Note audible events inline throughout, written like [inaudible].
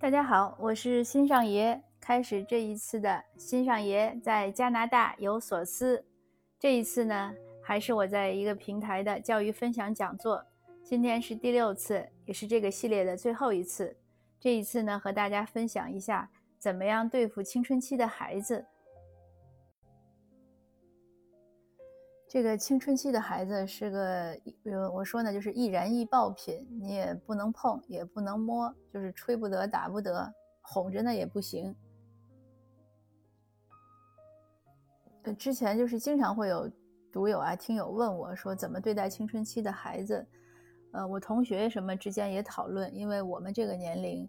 大家好，我是新上爷。开始这一次的新上爷在加拿大有所思。这一次呢，还是我在一个平台的教育分享讲座。今天是第六次，也是这个系列的最后一次。这一次呢，和大家分享一下怎么样对付青春期的孩子。这个青春期的孩子是个，呃，我说呢，就是易燃易爆品，你也不能碰，也不能摸，就是吹不得，打不得，哄着呢也不行。呃，之前就是经常会有读友啊、听友问我说，怎么对待青春期的孩子？呃，我同学什么之间也讨论，因为我们这个年龄，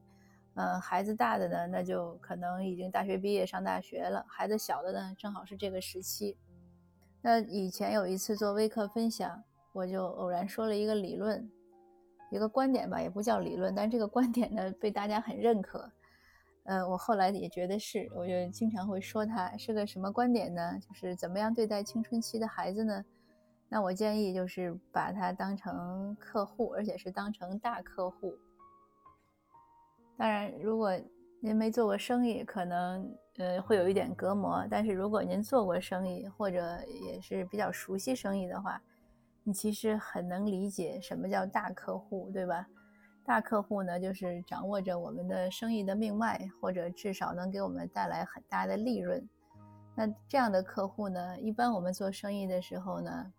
呃，孩子大的呢，那就可能已经大学毕业上大学了；孩子小的呢，正好是这个时期。那以前有一次做微课分享，我就偶然说了一个理论，一个观点吧，也不叫理论，但这个观点呢被大家很认可。呃，我后来也觉得是，我就经常会说它是个什么观点呢？就是怎么样对待青春期的孩子呢？那我建议就是把它当成客户，而且是当成大客户。当然，如果您没做过生意，可能呃会有一点隔膜。但是如果您做过生意，或者也是比较熟悉生意的话，你其实很能理解什么叫大客户，对吧？大客户呢，就是掌握着我们的生意的命脉，或者至少能给我们带来很大的利润。那这样的客户呢，一般我们做生意的时候呢。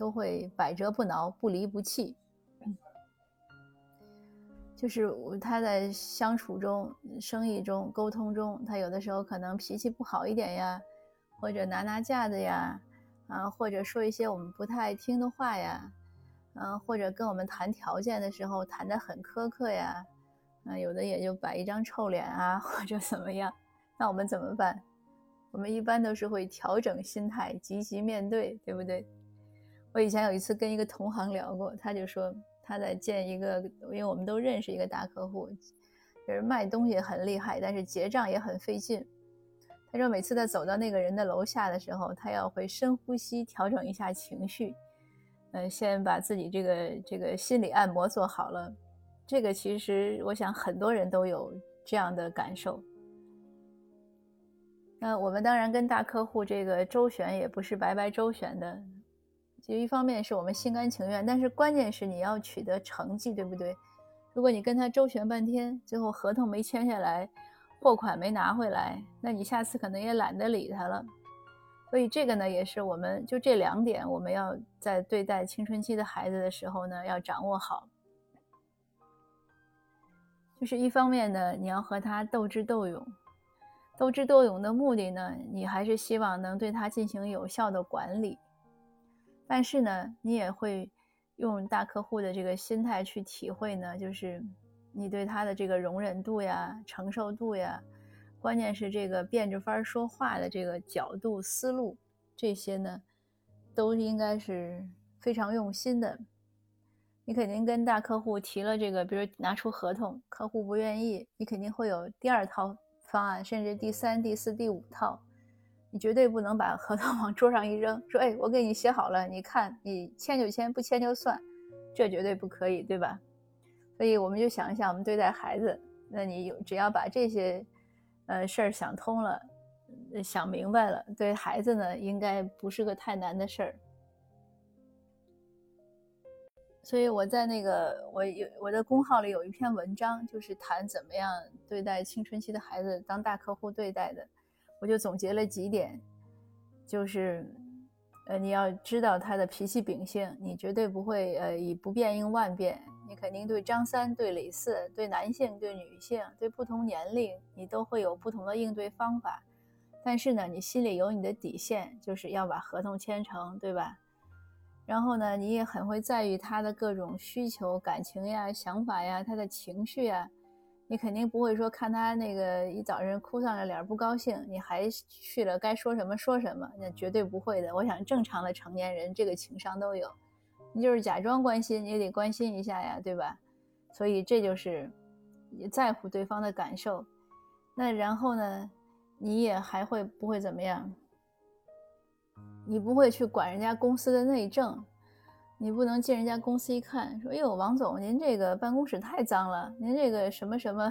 都会百折不挠、不离不弃，就是他在相处中、生意中、沟通中，他有的时候可能脾气不好一点呀，或者拿拿架子呀，啊，或者说一些我们不太爱听的话呀，嗯，或者跟我们谈条件的时候谈得很苛刻呀，嗯，有的也就摆一张臭脸啊，或者怎么样，那我们怎么办？我们一般都是会调整心态，积极面对，对不对？我以前有一次跟一个同行聊过，他就说他在见一个，因为我们都认识一个大客户，就是卖东西很厉害，但是结账也很费劲。他说每次他走到那个人的楼下的时候，他要会深呼吸，调整一下情绪，嗯，先把自己这个这个心理按摩做好了。这个其实我想很多人都有这样的感受。那我们当然跟大客户这个周旋也不是白白周旋的。就一方面是我们心甘情愿，但是关键是你要取得成绩，对不对？如果你跟他周旋半天，最后合同没签下来，货款没拿回来，那你下次可能也懒得理他了。所以这个呢，也是我们就这两点，我们要在对待青春期的孩子的时候呢，要掌握好。就是一方面呢，你要和他斗智斗勇，斗智斗勇的目的呢，你还是希望能对他进行有效的管理。但是呢，你也会用大客户的这个心态去体会呢，就是你对他的这个容忍度呀、承受度呀，关键是这个变着法儿说话的这个角度、思路，这些呢，都应该是非常用心的。你肯定跟大客户提了这个，比如拿出合同，客户不愿意，你肯定会有第二套方案，甚至第三、第四、第五套。你绝对不能把合同往桌上一扔，说：“哎，我给你写好了，你看，你签就签，不签就算。”这绝对不可以，对吧？所以我们就想一想，我们对待孩子，那你有只要把这些，呃事儿想通了，想明白了，对孩子呢，应该不是个太难的事儿。所以我在那个我有我的公号里有一篇文章，就是谈怎么样对待青春期的孩子，当大客户对待的。我就总结了几点，就是，呃，你要知道他的脾气秉性，你绝对不会呃以不变应万变，你肯定对张三、对李四、对男性、对女性、对不同年龄，你都会有不同的应对方法。但是呢，你心里有你的底线，就是要把合同签成，对吧？然后呢，你也很会在意他的各种需求、感情呀、想法呀、他的情绪呀。你肯定不会说看他那个一早上哭丧着脸不高兴，你还去了该说什么说什么，那绝对不会的。我想正常的成年人这个情商都有，你就是假装关心，你也得关心一下呀，对吧？所以这就是你在乎对方的感受。那然后呢，你也还会不会怎么样？你不会去管人家公司的内政。你不能进人家公司一看，说：“哎呦，王总，您这个办公室太脏了，您这个什么什么，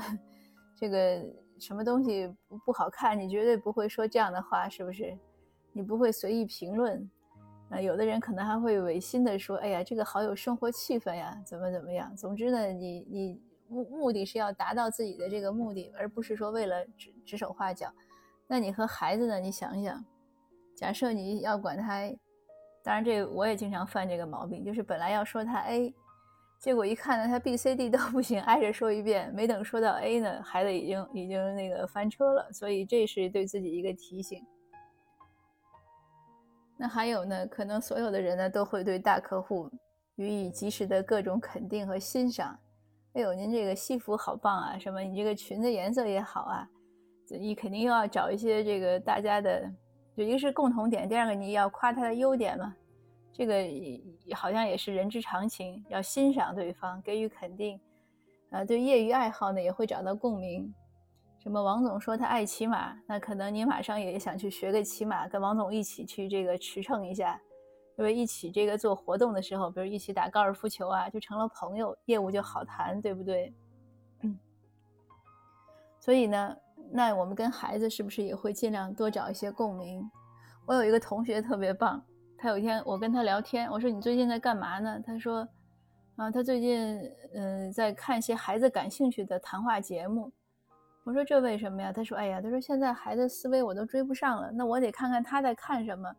这个什么东西不不好看，你绝对不会说这样的话，是不是？你不会随意评论。那有的人可能还会违心的说：“哎呀，这个好有生活气氛呀，怎么怎么样？”总之呢，你你目目的是要达到自己的这个目的，而不是说为了指指手画脚。那你和孩子呢？你想想，假设你要管他，当然这我也经常犯这个毛病，就是本来要说他 A，结果一看呢，他 B、C、D 都不行，挨着说一遍，没等说到 A 呢，孩子已经已经那个翻车了。所以这是对自己一个提醒。那还有呢，可能所有的人呢都会对大客户予以及时的各种肯定和欣赏。哎呦，您这个西服好棒啊！什么，你这个裙子颜色也好啊！你肯定又要找一些这个大家的，就一个是共同点，第二个你要夸他的优点嘛。这个好像也是人之常情，要欣赏对方，给予肯定。呃，对业余爱好呢也会找到共鸣。什么王总说他爱骑马，那可能你马上也想去学个骑马，跟王总一起去这个驰骋一下，因为一起这个做活动的时候，比如一起打高尔夫球啊，就成了朋友，业务就好谈，对不对？嗯。所以呢，那我们跟孩子是不是也会尽量多找一些共鸣？我有一个同学特别棒，他有一天我跟他聊天，我说你最近在干嘛呢？他说，啊，他最近嗯在看一些孩子感兴趣的谈话节目。我说这为什么呀？他说：“哎呀，他说现在孩子思维我都追不上了，那我得看看他在看什么，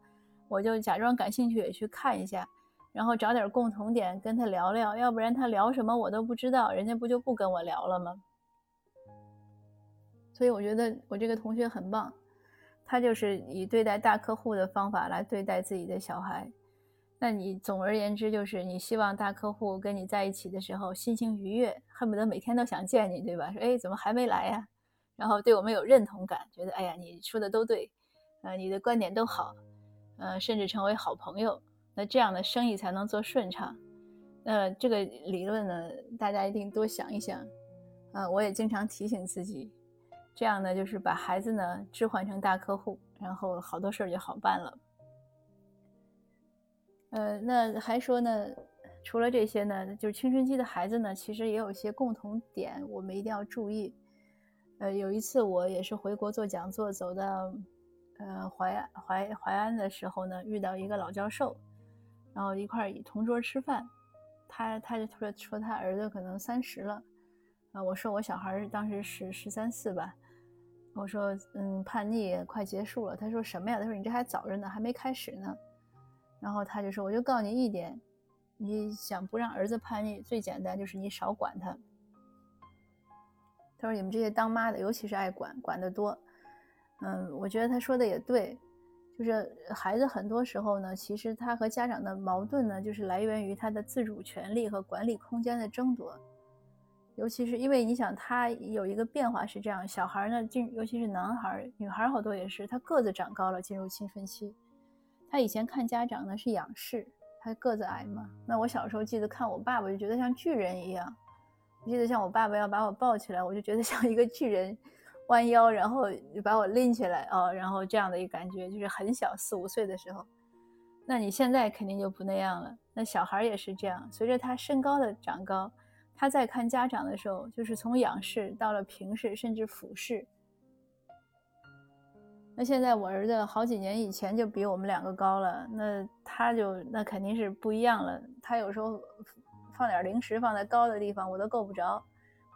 我就假装感兴趣也去看一下，然后找点共同点跟他聊聊，要不然他聊什么我都不知道，人家不就不跟我聊了吗？”所以我觉得我这个同学很棒，他就是以对待大客户的方法来对待自己的小孩。那你总而言之就是你希望大客户跟你在一起的时候心情愉悦，恨不得每天都想见你，对吧？说哎，怎么还没来呀？然后对我们有认同感，觉得哎呀，你说的都对，呃，你的观点都好，呃，甚至成为好朋友，那这样的生意才能做顺畅。那这个理论呢，大家一定多想一想。啊，我也经常提醒自己，这样呢，就是把孩子呢置换成大客户，然后好多事儿就好办了。呃，那还说呢，除了这些呢，就是青春期的孩子呢，其实也有一些共同点，我们一定要注意。呃，有一次我也是回国做讲座，走到呃淮淮淮安的时候呢，遇到一个老教授，然后一块儿同桌吃饭，他他就说说他儿子可能三十了，啊，我说我小孩当时十十三四吧，我说嗯叛逆快结束了，他说什么呀？他说你这还早着呢，还没开始呢，然后他就说我就告诉你一点，你想不让儿子叛逆，最简单就是你少管他。他说：“你们这些当妈的，尤其是爱管管得多，嗯，我觉得他说的也对，就是孩子很多时候呢，其实他和家长的矛盾呢，就是来源于他的自主权利和管理空间的争夺。尤其是因为你想，他有一个变化是这样：小孩呢进，尤其是男孩、女孩好多也是，他个子长高了，进入青春期。他以前看家长呢是仰视，他个子矮嘛。那我小时候记得看我爸爸，就觉得像巨人一样。”我记得像我爸爸要把我抱起来，我就觉得像一个巨人，弯腰然后把我拎起来哦，然后这样的一个感觉，就是很小四五岁的时候。那你现在肯定就不那样了。那小孩也是这样，随着他身高的长高，他在看家长的时候，就是从仰视到了平视，甚至俯视。那现在我儿子好几年以前就比我们两个高了，那他就那肯定是不一样了。他有时候。放点零食放在高的地方，我都够不着，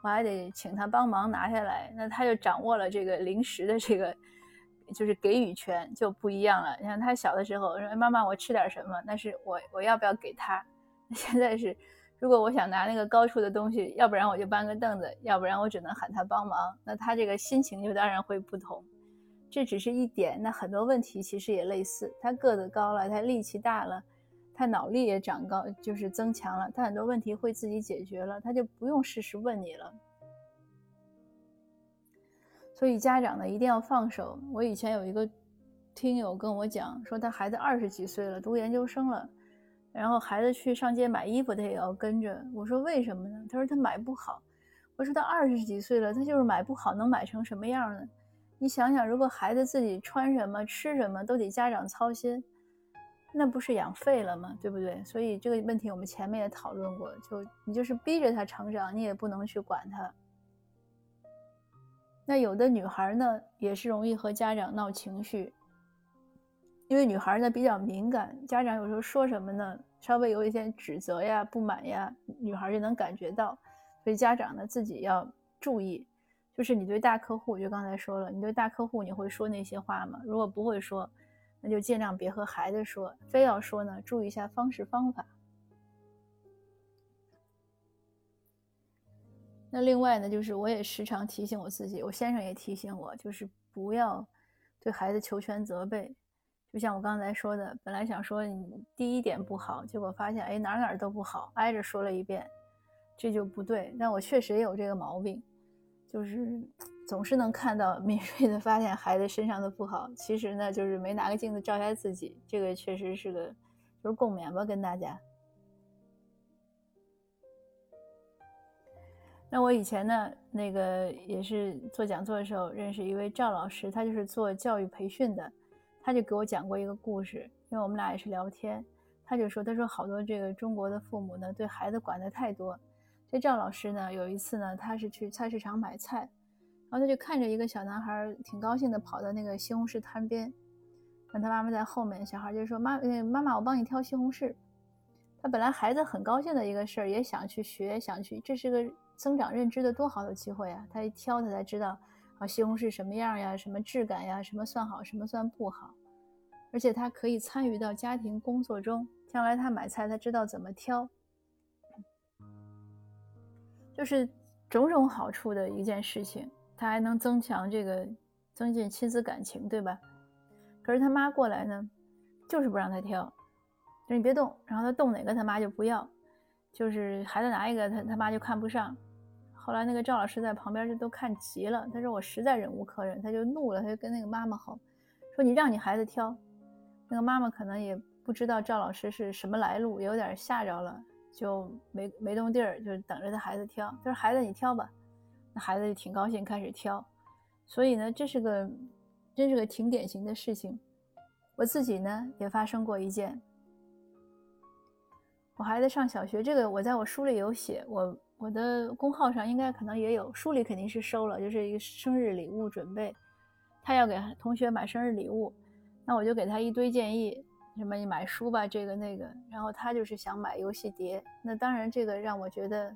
我还得请他帮忙拿下来。那他就掌握了这个零食的这个，就是给予权就不一样了。你看他小的时候说：“妈妈，我吃点什么？”那是我我要不要给他？[laughs] 现在是，如果我想拿那个高处的东西，要不然我就搬个凳子，要不然我只能喊他帮忙。那他这个心情就当然会不同。这只是一点，那很多问题其实也类似。他个子高了，他力气大了。他脑力也长高，就是增强了，他很多问题会自己解决了，他就不用事事问你了。所以家长呢一定要放手。我以前有一个听友跟我讲，说他孩子二十几岁了，读研究生了，然后孩子去上街买衣服，他也要跟着。我说为什么呢？他说他买不好。我说他二十几岁了，他就是买不好，能买成什么样呢？你想想，如果孩子自己穿什么、吃什么都得家长操心。那不是养废了吗？对不对？所以这个问题我们前面也讨论过，就你就是逼着他成长，你也不能去管他。那有的女孩呢，也是容易和家长闹情绪，因为女孩呢比较敏感，家长有时候说什么呢，稍微有一点指责呀、不满呀，女孩就能感觉到，所以家长呢自己要注意。就是你对大客户，就刚才说了，你对大客户你会说那些话吗？如果不会说，那就尽量别和孩子说，非要说呢，注意一下方式方法。那另外呢，就是我也时常提醒我自己，我先生也提醒我，就是不要对孩子求全责备。就像我刚才说的，本来想说你第一点不好，结果发现哎哪哪都不好，挨着说了一遍，这就不对。但我确实也有这个毛病，就是 [tsk] 总是能看到敏锐的发现孩子身上的不好，其实呢就是没拿个镜子照一下自己，这个确实是个就是共勉吧，跟大家。那我以前呢，那个也是做讲座的时候认识一位赵老师，他就是做教育培训的，他就给我讲过一个故事，因为我们俩也是聊天，他就说，他说好多这个中国的父母呢，对孩子管的太多。这赵老师呢，有一次呢，他是去菜市场买菜，然后他就看着一个小男孩挺高兴的跑到那个西红柿摊边，让他妈妈在后面，小孩就说妈，妈妈，我帮你挑西红柿。他本来孩子很高兴的一个事儿，也想去学，想去，这是个。增长认知的多好的机会啊！他一挑，他才知道西红柿什么样呀，什么质感呀，什么算好，什么算不好。而且他可以参与到家庭工作中，将来他买菜，他知道怎么挑，就是种种好处的一件事情。他还能增强这个，增进亲子感情，对吧？可是他妈过来呢，就是不让他挑，说你别动，然后他动哪个，他妈就不要。就是孩子拿一个，他他妈就看不上。后来那个赵老师在旁边就都看急了，他说我实在忍无可忍，他就怒了，他就跟那个妈妈吼，说你让你孩子挑。那个妈妈可能也不知道赵老师是什么来路，有点吓着了，就没没动地儿，就等着他孩子挑。他说孩子你挑吧，那孩子就挺高兴开始挑。所以呢，这是个真是个挺典型的事情。我自己呢也发生过一件。我孩子上小学，这个我在我书里有写，我我的公号上应该可能也有，书里肯定是收了，就是一个生日礼物准备，他要给同学买生日礼物，那我就给他一堆建议，什么你买书吧，这个那个，然后他就是想买游戏碟，那当然这个让我觉得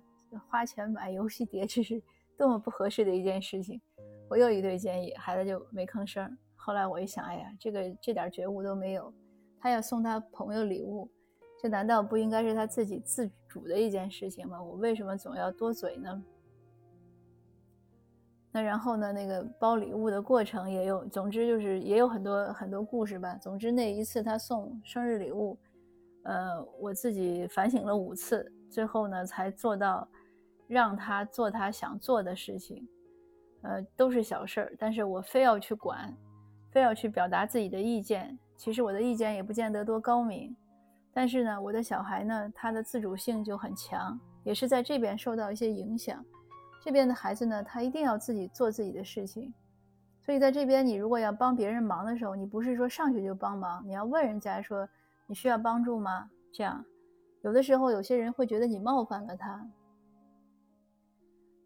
花钱买游戏碟 [laughs] 这是多么不合适的一件事情，我又一堆建议，孩子就没吭声。后来我一想，哎呀，这个这点觉悟都没有，他要送他朋友礼物。这难道不应该是他自己自主的一件事情吗？我为什么总要多嘴呢？那然后呢？那个包礼物的过程也有，总之就是也有很多很多故事吧。总之那一次他送生日礼物，呃，我自己反省了五次，最后呢才做到让他做他想做的事情。呃，都是小事儿，但是我非要去管，非要去表达自己的意见。其实我的意见也不见得多高明。但是呢，我的小孩呢，他的自主性就很强，也是在这边受到一些影响。这边的孩子呢，他一定要自己做自己的事情。所以在这边，你如果要帮别人忙的时候，你不是说上去就帮忙，你要问人家说你需要帮助吗？这样，有的时候有些人会觉得你冒犯了他。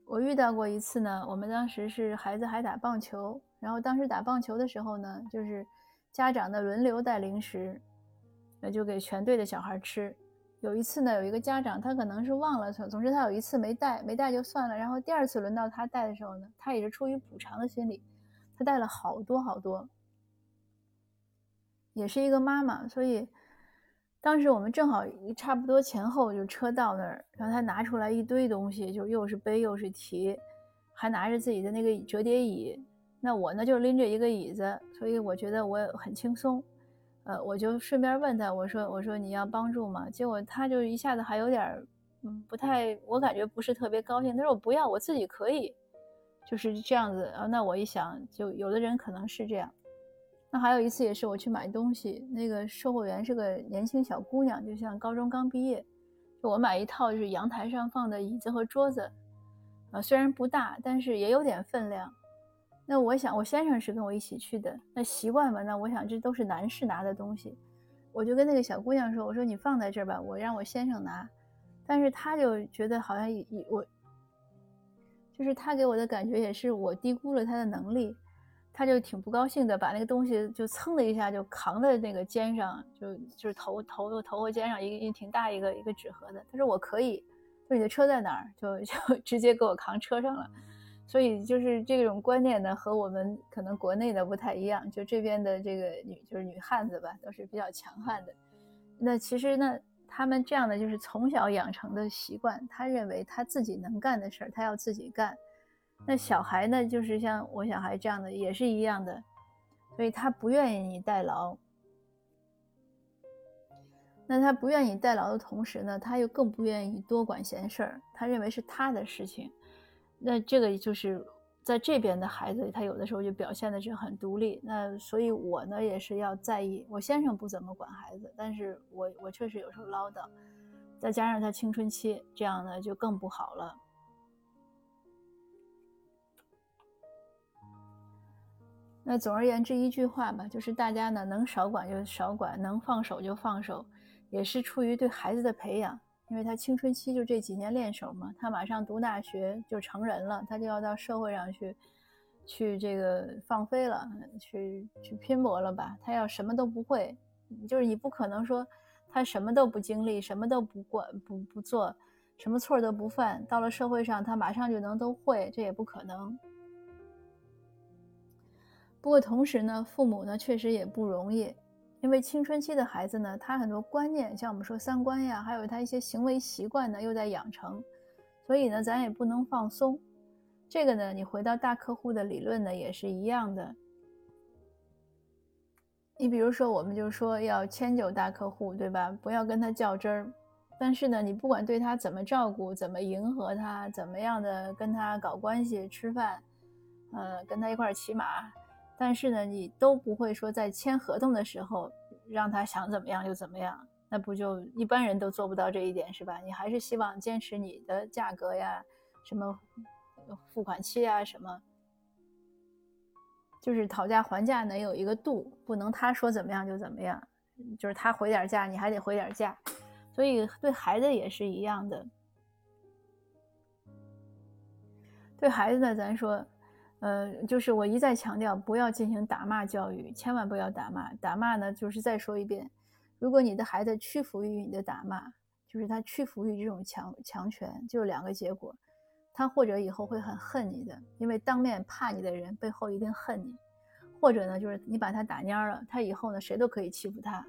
我遇到过一次呢，我们当时是孩子还打棒球，然后当时打棒球的时候呢，就是家长的轮流带零食。那就给全队的小孩吃。有一次呢，有一个家长他可能是忘了，总之他有一次没带，没带就算了。然后第二次轮到他带的时候呢，他也是出于补偿的心理，他带了好多好多。也是一个妈妈，所以当时我们正好差不多前后就车到那儿，然后他拿出来一堆东西，就又是背又是提，还拿着自己的那个折叠椅。那我呢就拎着一个椅子，所以我觉得我很轻松。呃，我就顺便问他，我说，我说你要帮助吗？结果他就一下子还有点，嗯，不太，我感觉不是特别高兴。他说我不要，我自己可以，就是这样子。啊，那我一想，就有的人可能是这样。那还有一次也是我去买东西，那个售货员是个年轻小姑娘，就像高中刚毕业。就我买一套就是阳台上放的椅子和桌子，啊，虽然不大，但是也有点分量。那我想，我先生是跟我一起去的，那习惯吧。那我想，这都是男士拿的东西，我就跟那个小姑娘说：“我说你放在这儿吧，我让我先生拿。”但是他就觉得好像以我，就是他给我的感觉也是我低估了他的能力，他就挺不高兴的，把那个东西就噌的一下就扛在那个肩上，就就是头头头和肩上一个一挺大一个一个纸盒的。他说我可以，说你的车在哪儿，就就直接给我扛车上了。所以就是这种观念呢，和我们可能国内的不太一样。就这边的这个女就是女汉子吧，都是比较强悍的。那其实呢，他们这样的就是从小养成的习惯，他认为他自己能干的事儿，他要自己干。那小孩呢，就是像我小孩这样的，也是一样的，所以他不愿意你代劳。那他不愿意代劳的同时呢，他又更不愿意多管闲事儿，他认为是他的事情。那这个就是在这边的孩子，他有的时候就表现的是很独立。那所以，我呢也是要在意。我先生不怎么管孩子，但是我我确实有时候唠叨，再加上他青春期，这样呢就更不好了。那总而言之一句话吧，就是大家呢能少管就少管，能放手就放手，也是出于对孩子的培养。因为他青春期就这几年练手嘛，他马上读大学就成人了，他就要到社会上去，去这个放飞了，去去拼搏了吧。他要什么都不会，就是你不可能说他什么都不经历，什么都不管不不做，什么错都不犯，到了社会上他马上就能都会，这也不可能。不过同时呢，父母呢确实也不容易。因为青春期的孩子呢，他很多观念，像我们说三观呀，还有他一些行为习惯呢，又在养成，所以呢，咱也不能放松。这个呢，你回到大客户的理论呢，也是一样的。你比如说，我们就说要迁就大客户，对吧？不要跟他较真儿。但是呢，你不管对他怎么照顾，怎么迎合他，怎么样的跟他搞关系、吃饭，呃，跟他一块儿骑马。但是呢，你都不会说在签合同的时候让他想怎么样就怎么样，那不就一般人都做不到这一点是吧？你还是希望坚持你的价格呀，什么付款期啊，什么，就是讨价还价能有一个度，不能他说怎么样就怎么样，就是他回点价你还得回点价，所以对孩子也是一样的，对孩子呢，咱说。呃，就是我一再强调，不要进行打骂教育，千万不要打骂。打骂呢，就是再说一遍，如果你的孩子屈服于你的打骂，就是他屈服于这种强强权，就两个结果，他或者以后会很恨你的，因为当面怕你的人背后一定恨你；或者呢，就是你把他打蔫了，他以后呢谁都可以欺负他。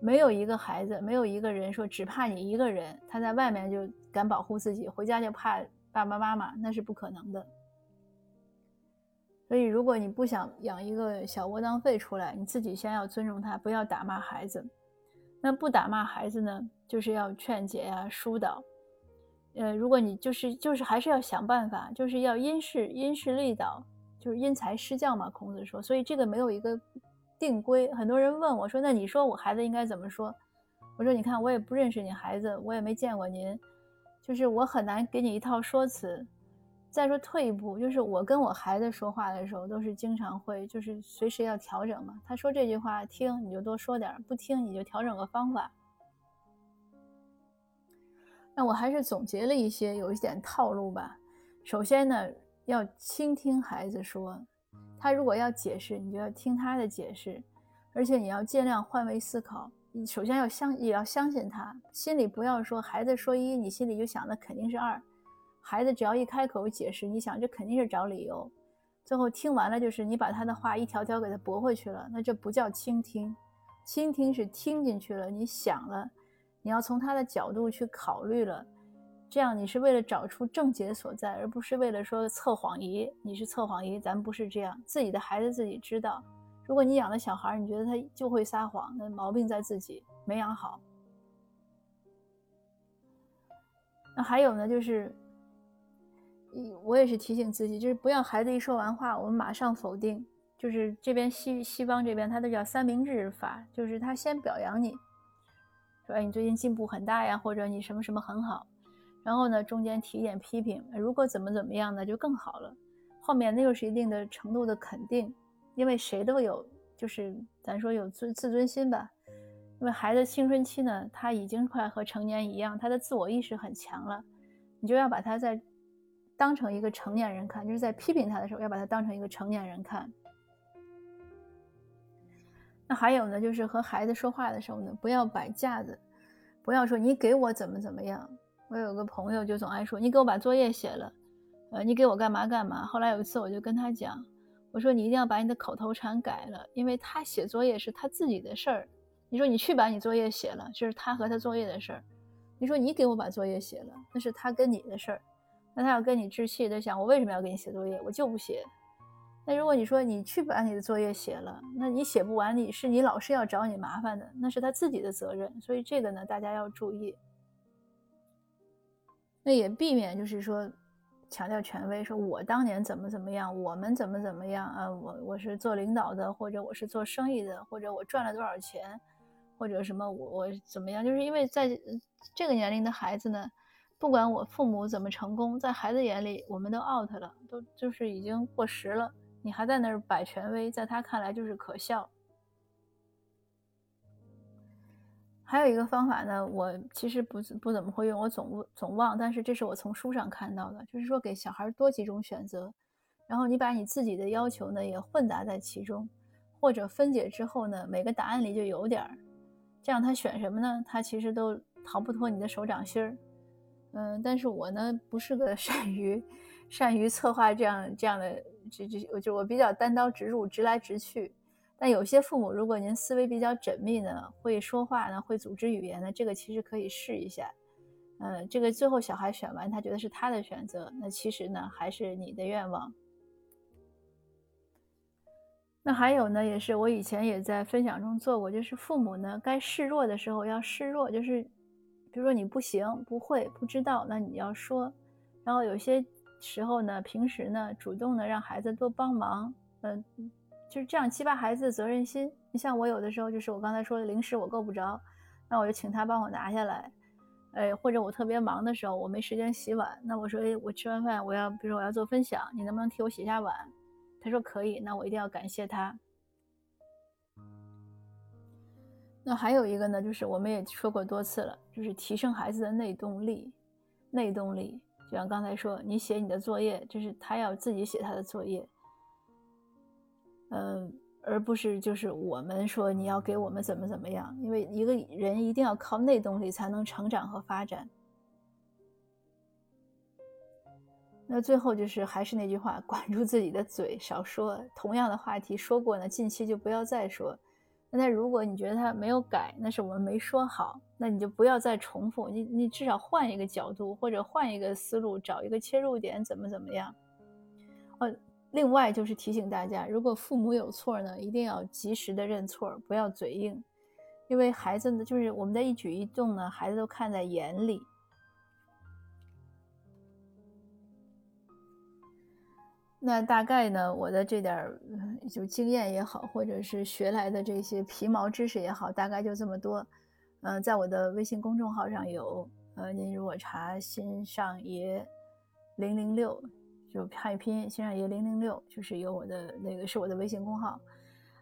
没有一个孩子，没有一个人说只怕你一个人，他在外面就敢保护自己，回家就怕爸爸妈妈，那是不可能的。所以，如果你不想养一个小窝囊废出来，你自己先要尊重他，不要打骂孩子。那不打骂孩子呢，就是要劝解呀、疏导。呃，如果你就是就是还是要想办法，就是要因势因势利导，就是因材施教嘛。孔子说，所以这个没有一个定规。很多人问我说：“那你说我孩子应该怎么说？”我说：“你看，我也不认识你孩子，我也没见过您，就是我很难给你一套说辞。”再说退一步，就是我跟我孩子说话的时候，都是经常会，就是随时要调整嘛。他说这句话听，你就多说点；不听，你就调整个方法。那我还是总结了一些，有一点套路吧。首先呢，要倾听孩子说，他如果要解释，你就要听他的解释，而且你要尽量换位思考。你首先要相，也要相信他，心里不要说孩子说一，你心里就想的肯定是二。孩子只要一开口解释，你想这肯定是找理由，最后听完了就是你把他的话一条条给他驳回去了，那这不叫倾听。倾听是听进去了，你想了，你要从他的角度去考虑了，这样你是为了找出症结所在，而不是为了说测谎仪。你是测谎仪，咱不是这样。自己的孩子自己知道。如果你养的小孩，你觉得他就会撒谎，那毛病在自己，没养好。那还有呢，就是。我也是提醒自己，就是不要孩子一说完话，我们马上否定。就是这边西西方这边，他都叫三明治法，就是他先表扬你，说哎你最近进步很大呀，或者你什么什么很好，然后呢中间提一点批评，如果怎么怎么样呢就更好了。后面那又是一定的程度的肯定，因为谁都有，就是咱说有自自尊心吧。因为孩子青春期呢，他已经快和成年一样，他的自我意识很强了，你就要把他在。当成一个成年人看，就是在批评他的时候要把他当成一个成年人看。那还有呢，就是和孩子说话的时候呢，不要摆架子，不要说你给我怎么怎么样。我有个朋友就总爱说你给我把作业写了，呃，你给我干嘛干嘛。后来有一次我就跟他讲，我说你一定要把你的口头禅改了，因为他写作业是他自己的事儿。你说你去把你作业写了，这是他和他作业的事儿。你说你给我把作业写了，那是他跟你的事儿。那他要跟你置气的想，我为什么要给你写作业？我就不写。那如果你说你去把你的作业写了，那你写不完，你是你老师要找你麻烦的，那是他自己的责任。所以这个呢，大家要注意。那也避免就是说强调权威，说我当年怎么怎么样，我们怎么怎么样啊？我我是做领导的，或者我是做生意的，或者我赚了多少钱，或者什么我我怎么样？就是因为在这个年龄的孩子呢。不管我父母怎么成功，在孩子眼里，我们都 out 了，都就是已经过时了。你还在那儿摆权威，在他看来就是可笑。还有一个方法呢，我其实不不怎么会用，我总总忘，但是这是我从书上看到的，就是说给小孩多几种选择，然后你把你自己的要求呢也混杂在其中，或者分解之后呢，每个答案里就有点儿，这样他选什么呢？他其实都逃不脱你的手掌心儿。嗯，但是我呢不是个 [laughs] 善于善于策划这样这样的，这这我就我比较单刀直入，直来直去。但有些父母，如果您思维比较缜密呢，会说话呢，会组织语言呢，这个其实可以试一下。嗯，这个最后小孩选完，他觉得是他的选择，那其实呢还是你的愿望。那还有呢，也是我以前也在分享中做过，就是父母呢该示弱的时候要示弱，就是。比如说你不行、不会、不知道，那你要说。然后有些时候呢，平时呢，主动的让孩子多帮忙，嗯，就是这样激发孩子的责任心。你像我有的时候就是我刚才说的零食我够不着，那我就请他帮我拿下来。哎，或者我特别忙的时候，我没时间洗碗，那我说，哎，我吃完饭我要，比如说我要做分享，你能不能替我洗下碗？他说可以，那我一定要感谢他。那还有一个呢，就是我们也说过多次了，就是提升孩子的内动力。内动力，就像刚才说，你写你的作业，就是他要自己写他的作业，嗯，而不是就是我们说你要给我们怎么怎么样。因为一个人一定要靠内动力才能成长和发展。那最后就是还是那句话，管住自己的嘴，少说同样的话题，说过呢，近期就不要再说。那如果你觉得他没有改，那是我们没说好，那你就不要再重复，你你至少换一个角度或者换一个思路，找一个切入点，怎么怎么样？呃，另外就是提醒大家，如果父母有错呢，一定要及时的认错，不要嘴硬，因为孩子呢，就是我们的一举一动呢，孩子都看在眼里。那大概呢，我的这点儿就经验也好，或者是学来的这些皮毛知识也好，大概就这么多。嗯，在我的微信公众号上有，呃，您如果查“新上爷零零六”，就汉语拼音“新上爷零零六”，就是有我的那个是我的微信公号。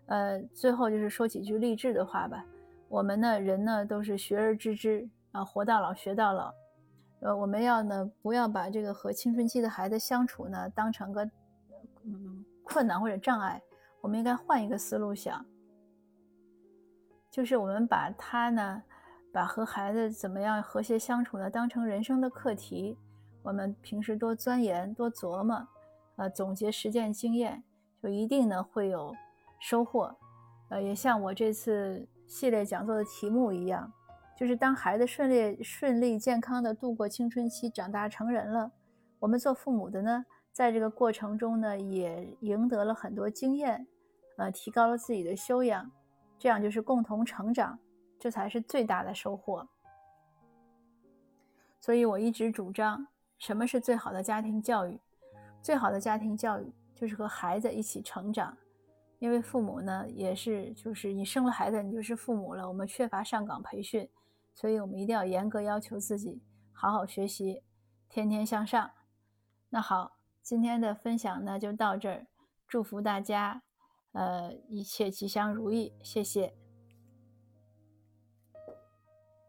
呃，最后就是说几句励志的话吧。我们呢，人呢都是学而知之啊，活到老学到老。呃，我们要呢不要把这个和青春期的孩子相处呢当成个。嗯，困难或者障碍，我们应该换一个思路想，就是我们把他呢，把和孩子怎么样和谐相处呢，当成人生的课题。我们平时多钻研、多琢磨，呃，总结实践经验，就一定呢会有收获。呃，也像我这次系列讲座的题目一样，就是当孩子顺利、顺利、健康的度过青春期，长大成人了，我们做父母的呢。在这个过程中呢，也赢得了很多经验，呃，提高了自己的修养，这样就是共同成长，这才是最大的收获。所以我一直主张，什么是最好的家庭教育？最好的家庭教育就是和孩子一起成长，因为父母呢，也是就是你生了孩子，你就是父母了。我们缺乏上岗培训，所以我们一定要严格要求自己，好好学习，天天向上。那好。今天的分享呢就到这儿，祝福大家，呃，一切吉祥如意，谢谢。